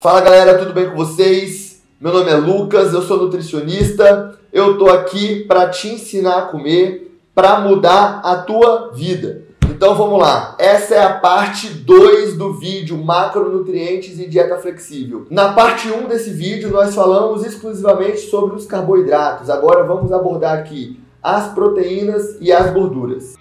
Fala galera, tudo bem com vocês? Meu nome é Lucas, eu sou nutricionista. Eu tô aqui para te ensinar a comer, para mudar a tua vida. Então vamos lá. Essa é a parte 2 do vídeo macronutrientes e dieta flexível. Na parte 1 um desse vídeo nós falamos exclusivamente sobre os carboidratos. Agora vamos abordar aqui as proteínas e as gorduras.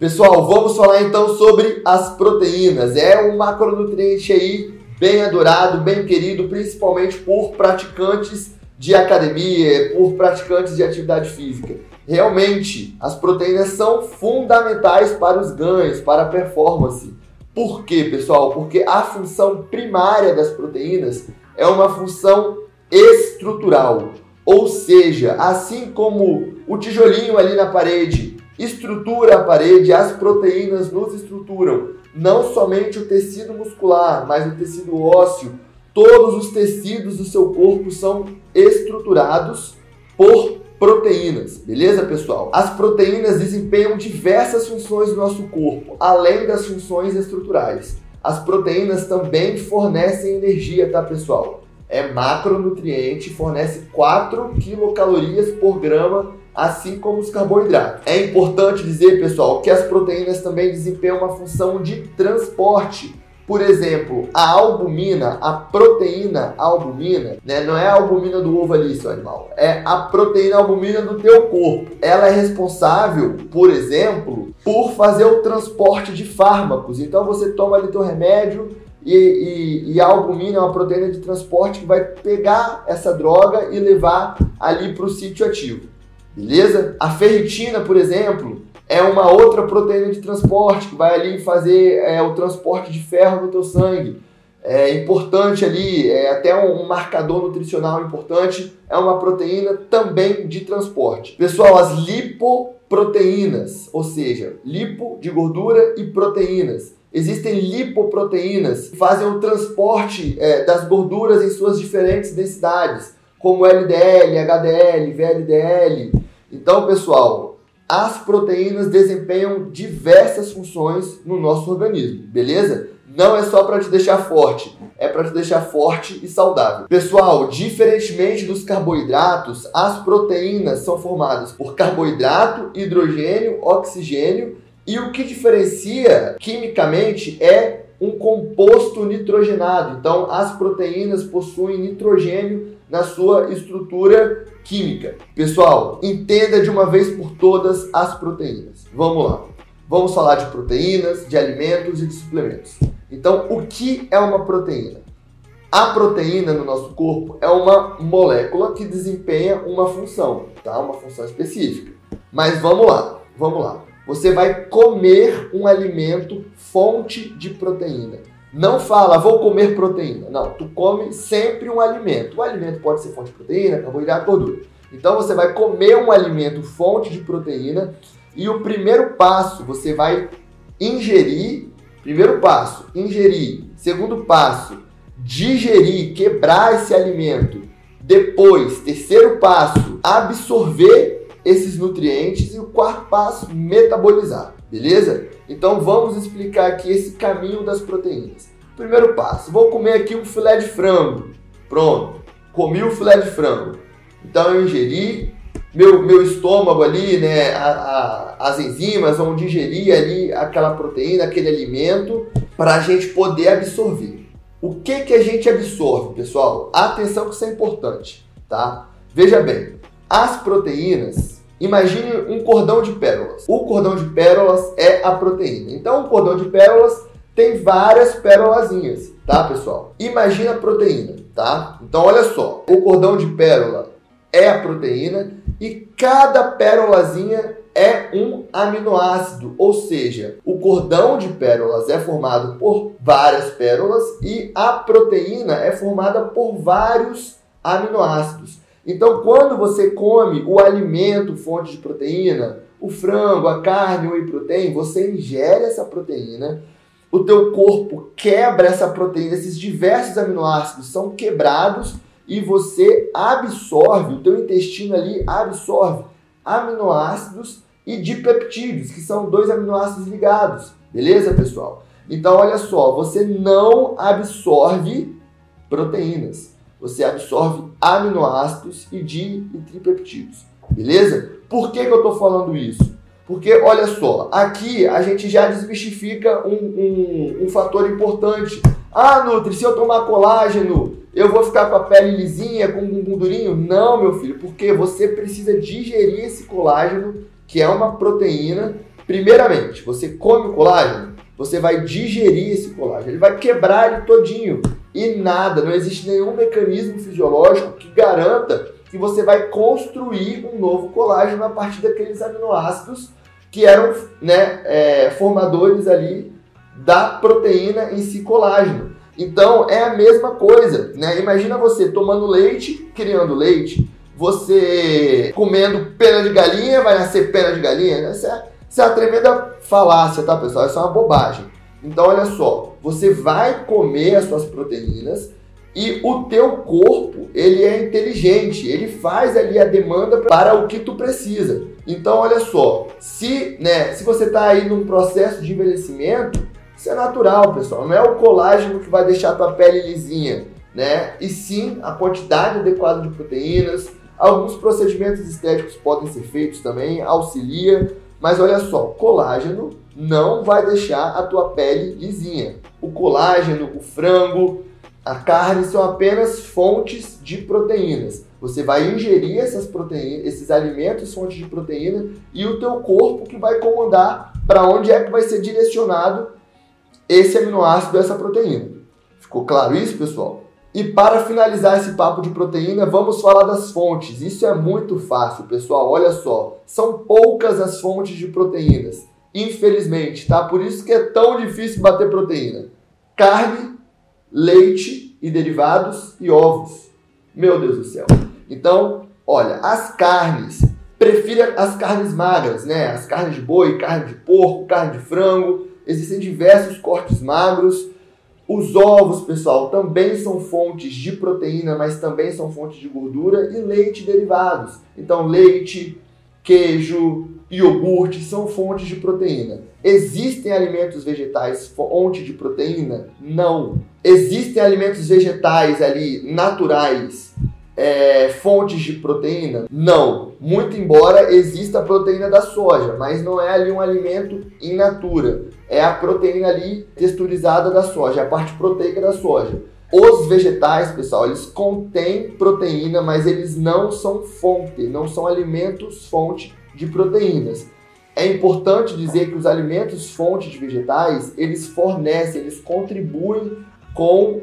Pessoal, vamos falar então sobre as proteínas. É um macronutriente aí bem adorado, bem querido, principalmente por praticantes de academia, por praticantes de atividade física. Realmente, as proteínas são fundamentais para os ganhos, para a performance. Por quê, pessoal? Porque a função primária das proteínas é uma função estrutural. Ou seja, assim como o tijolinho ali na parede estrutura a parede, as proteínas nos estruturam. Não somente o tecido muscular, mas o tecido ósseo. Todos os tecidos do seu corpo são estruturados por proteínas, beleza, pessoal? As proteínas desempenham diversas funções no nosso corpo, além das funções estruturais. As proteínas também fornecem energia, tá, pessoal? É macronutriente, fornece 4 quilocalorias por grama assim como os carboidratos. É importante dizer, pessoal, que as proteínas também desempenham uma função de transporte. Por exemplo, a albumina, a proteína albumina, né, não é a albumina do ovo ali, seu animal, é a proteína albumina do teu corpo. Ela é responsável, por exemplo, por fazer o transporte de fármacos. Então você toma ali teu remédio, e, e, e, a albumina é uma proteína de transporte que vai pegar essa droga e levar ali para o sítio ativo. Beleza? A ferritina, por exemplo, é uma outra proteína de transporte que vai ali fazer é, o transporte de ferro no teu sangue. É importante ali, é até um marcador nutricional importante, é uma proteína também de transporte. Pessoal, as lipoproteínas, ou seja, lipo de gordura e proteínas. Existem lipoproteínas que fazem o transporte é, das gorduras em suas diferentes densidades, como LDL, HDL, VLDL, então, pessoal, as proteínas desempenham diversas funções no nosso organismo, beleza? Não é só para te deixar forte, é para te deixar forte e saudável. Pessoal, diferentemente dos carboidratos, as proteínas são formadas por carboidrato, hidrogênio, oxigênio e o que diferencia quimicamente é um composto nitrogenado. Então, as proteínas possuem nitrogênio na sua estrutura química. Pessoal, entenda de uma vez por todas as proteínas. Vamos lá. Vamos falar de proteínas, de alimentos e de suplementos. Então, o que é uma proteína? A proteína no nosso corpo é uma molécula que desempenha uma função, tá? Uma função específica. Mas vamos lá, vamos lá. Você vai comer um alimento fonte de proteína. Não fala, vou comer proteína. Não, tu come sempre um alimento. O alimento pode ser fonte de proteína, carboidrato, gordura. Então você vai comer um alimento fonte de proteína e o primeiro passo você vai ingerir. Primeiro passo, ingerir. Segundo passo, digerir, quebrar esse alimento. Depois, terceiro passo, absorver esses nutrientes e o quarto passo, metabolizar. Beleza? Então vamos explicar aqui esse caminho das proteínas. Primeiro passo, vou comer aqui um filé de frango. Pronto, comi o filé de frango. Então eu ingeri, meu, meu estômago ali, né, a, a, as enzimas vão digerir ali aquela proteína, aquele alimento, para a gente poder absorver. O que, que a gente absorve, pessoal? Atenção que isso é importante, tá? Veja bem, as proteínas, Imagine um cordão de pérolas. O cordão de pérolas é a proteína. Então, o cordão de pérolas tem várias pérolazinhas, tá, pessoal? Imagina a proteína, tá? Então, olha só. O cordão de pérola é a proteína e cada pérolazinha é um aminoácido, ou seja, o cordão de pérolas é formado por várias pérolas e a proteína é formada por vários aminoácidos. Então, quando você come o alimento fonte de proteína, o frango, a carne, o protein, você ingere essa proteína, o teu corpo quebra essa proteína, esses diversos aminoácidos são quebrados e você absorve, o teu intestino ali absorve aminoácidos e dipeptídeos, que são dois aminoácidos ligados. Beleza, pessoal? Então, olha só, você não absorve proteínas. Você absorve aminoácidos e di e tripeptídeos. Beleza? Por que, que eu estou falando isso? Porque, olha só, aqui a gente já desmistifica um, um, um fator importante. Ah, Nutri, se eu tomar colágeno, eu vou ficar com a pele lisinha, com um bumbum durinho? Não, meu filho, porque você precisa digerir esse colágeno, que é uma proteína. Primeiramente, você come o colágeno, você vai digerir esse colágeno, ele vai quebrar ele todinho. E nada, não existe nenhum mecanismo fisiológico que garanta que você vai construir um novo colágeno a partir daqueles aminoácidos que eram né, é, formadores ali da proteína em si colágeno. Então é a mesma coisa, né? Imagina você tomando leite, criando leite, você comendo pena de galinha, vai nascer pena de galinha. Né? Isso é, isso é uma tremenda falácia, tá, pessoal? Isso é uma bobagem. Então, olha só, você vai comer as suas proteínas e o teu corpo, ele é inteligente, ele faz ali a demanda para o que tu precisa. Então, olha só, se, né, se você está aí num processo de envelhecimento, isso é natural, pessoal. Não é o colágeno que vai deixar a tua pele lisinha, né? E sim a quantidade adequada de proteínas. Alguns procedimentos estéticos podem ser feitos também, auxilia. Mas olha só, colágeno não vai deixar a tua pele lisinha. O colágeno, o frango, a carne são apenas fontes de proteínas. Você vai ingerir essas proteínas, esses alimentos, fontes de proteína, e o teu corpo que vai comandar para onde é que vai ser direcionado esse aminoácido, essa proteína. Ficou claro isso, pessoal? E para finalizar esse papo de proteína, vamos falar das fontes. Isso é muito fácil, pessoal. Olha só, são poucas as fontes de proteínas. Infelizmente, tá? Por isso que é tão difícil bater proteína. Carne, leite e derivados e ovos. Meu Deus do céu. Então, olha, as carnes, prefira as carnes magras, né? As carnes de boi, carne de porco, carne de frango. Existem diversos cortes magros. Os ovos, pessoal, também são fontes de proteína, mas também são fontes de gordura e leite derivados. Então, leite, queijo, iogurte são fontes de proteína. Existem alimentos vegetais fonte de proteína? Não. Existem alimentos vegetais ali naturais é, fontes de proteína? Não. Muito embora exista a proteína da soja, mas não é ali um alimento in natura. É a proteína ali texturizada da soja, é a parte proteica da soja. Os vegetais, pessoal, eles contêm proteína, mas eles não são fonte, não são alimentos fonte de proteínas. É importante dizer que os alimentos fonte de vegetais, eles fornecem, eles contribuem com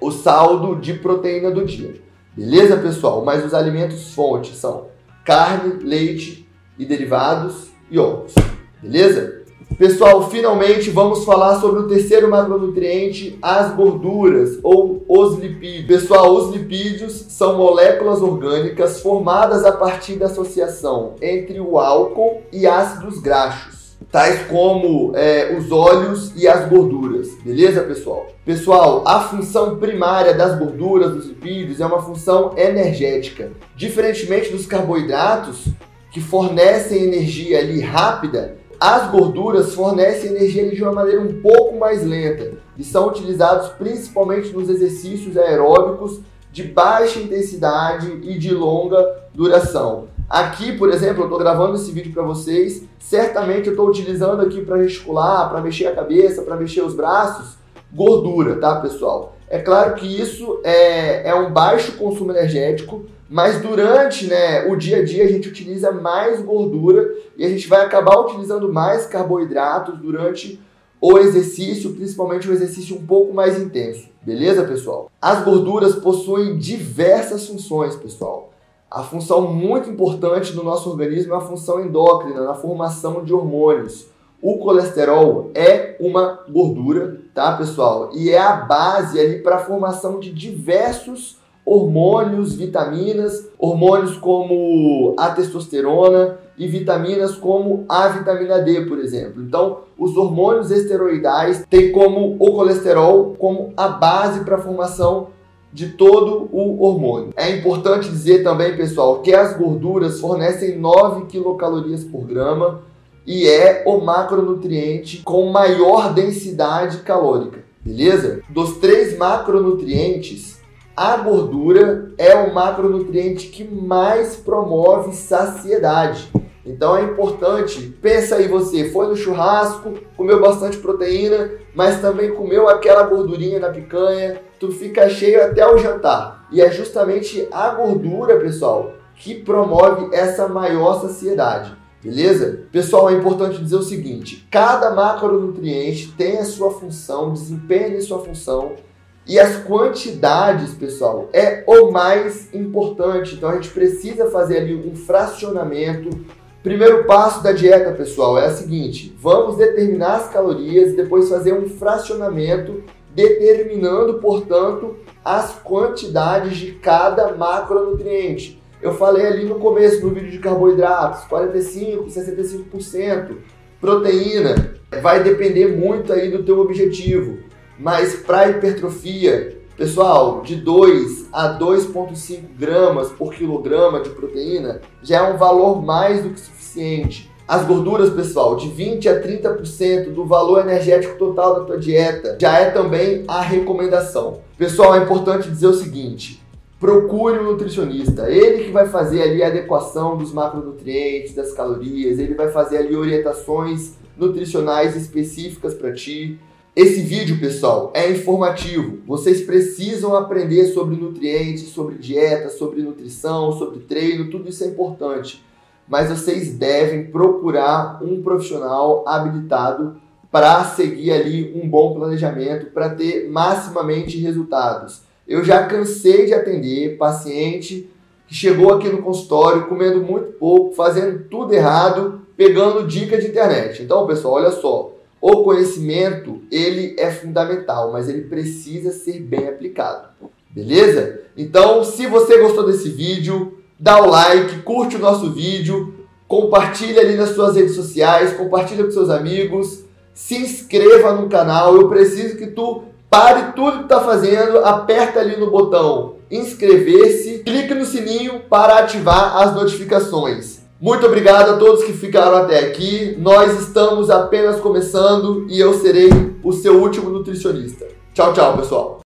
o saldo de proteína do dia. Beleza, pessoal? Mas os alimentos fonte são carne, leite e derivados e ovos. Beleza? Pessoal, finalmente vamos falar sobre o terceiro macronutriente, as gorduras ou os lipídios. Pessoal, os lipídios são moléculas orgânicas formadas a partir da associação entre o álcool e ácidos graxos, tais como é, os óleos e as gorduras. Beleza, pessoal? Pessoal, a função primária das gorduras, dos lipídios, é uma função energética. Diferentemente dos carboidratos, que fornecem energia ali rápida, as gorduras fornecem energia de uma maneira um pouco mais lenta e são utilizados principalmente nos exercícios aeróbicos de baixa intensidade e de longa duração. Aqui, por exemplo, eu estou gravando esse vídeo para vocês. Certamente eu estou utilizando aqui para gesticular, para mexer a cabeça, para mexer os braços, gordura, tá, pessoal? É claro que isso é, é um baixo consumo energético, mas durante né, o dia a dia a gente utiliza mais gordura e a gente vai acabar utilizando mais carboidratos durante o exercício, principalmente o exercício um pouco mais intenso. Beleza, pessoal? As gorduras possuem diversas funções, pessoal. A função muito importante no nosso organismo é a função endócrina, na formação de hormônios. O colesterol é uma gordura, tá, pessoal? E é a base ali para a formação de diversos hormônios, vitaminas, hormônios como a testosterona e vitaminas como a vitamina D, por exemplo. Então, os hormônios esteroidais têm como o colesterol como a base para a formação de todo o hormônio. É importante dizer também, pessoal, que as gorduras fornecem 9 quilocalorias por grama e é o macronutriente com maior densidade calórica, beleza? Dos três macronutrientes, a gordura é o macronutriente que mais promove saciedade. Então é importante, pensa aí você, foi no churrasco, comeu bastante proteína, mas também comeu aquela gordurinha na picanha, tu fica cheio até o jantar. E é justamente a gordura, pessoal, que promove essa maior saciedade. Beleza? Pessoal, é importante dizer o seguinte: cada macronutriente tem a sua função, desempenha sua função, e as quantidades, pessoal, é o mais importante. Então a gente precisa fazer ali um fracionamento, Primeiro passo da dieta, pessoal, é o seguinte: vamos determinar as calorias e depois fazer um fracionamento, determinando, portanto, as quantidades de cada macronutriente. Eu falei ali no começo no vídeo de carboidratos, 45, 65%. Proteína vai depender muito aí do teu objetivo, mas para hipertrofia Pessoal, de 2 a 2,5 gramas por quilograma de proteína já é um valor mais do que suficiente. As gorduras, pessoal, de 20 a 30% do valor energético total da tua dieta já é também a recomendação. Pessoal, é importante dizer o seguinte: procure um nutricionista. Ele que vai fazer ali a adequação dos macronutrientes, das calorias, ele vai fazer ali orientações nutricionais específicas para ti. Esse vídeo, pessoal, é informativo. Vocês precisam aprender sobre nutrientes, sobre dieta, sobre nutrição, sobre treino, tudo isso é importante. Mas vocês devem procurar um profissional habilitado para seguir ali um bom planejamento, para ter maximamente resultados. Eu já cansei de atender paciente que chegou aqui no consultório comendo muito pouco, fazendo tudo errado, pegando dica de internet. Então, pessoal, olha só. O conhecimento, ele é fundamental, mas ele precisa ser bem aplicado. Beleza? Então, se você gostou desse vídeo, dá o like, curte o nosso vídeo, compartilha ali nas suas redes sociais, compartilha com seus amigos, se inscreva no canal. Eu preciso que tu pare tudo que está fazendo, aperta ali no botão inscrever-se, clique no sininho para ativar as notificações. Muito obrigado a todos que ficaram até aqui. Nós estamos apenas começando e eu serei o seu último nutricionista. Tchau, tchau, pessoal.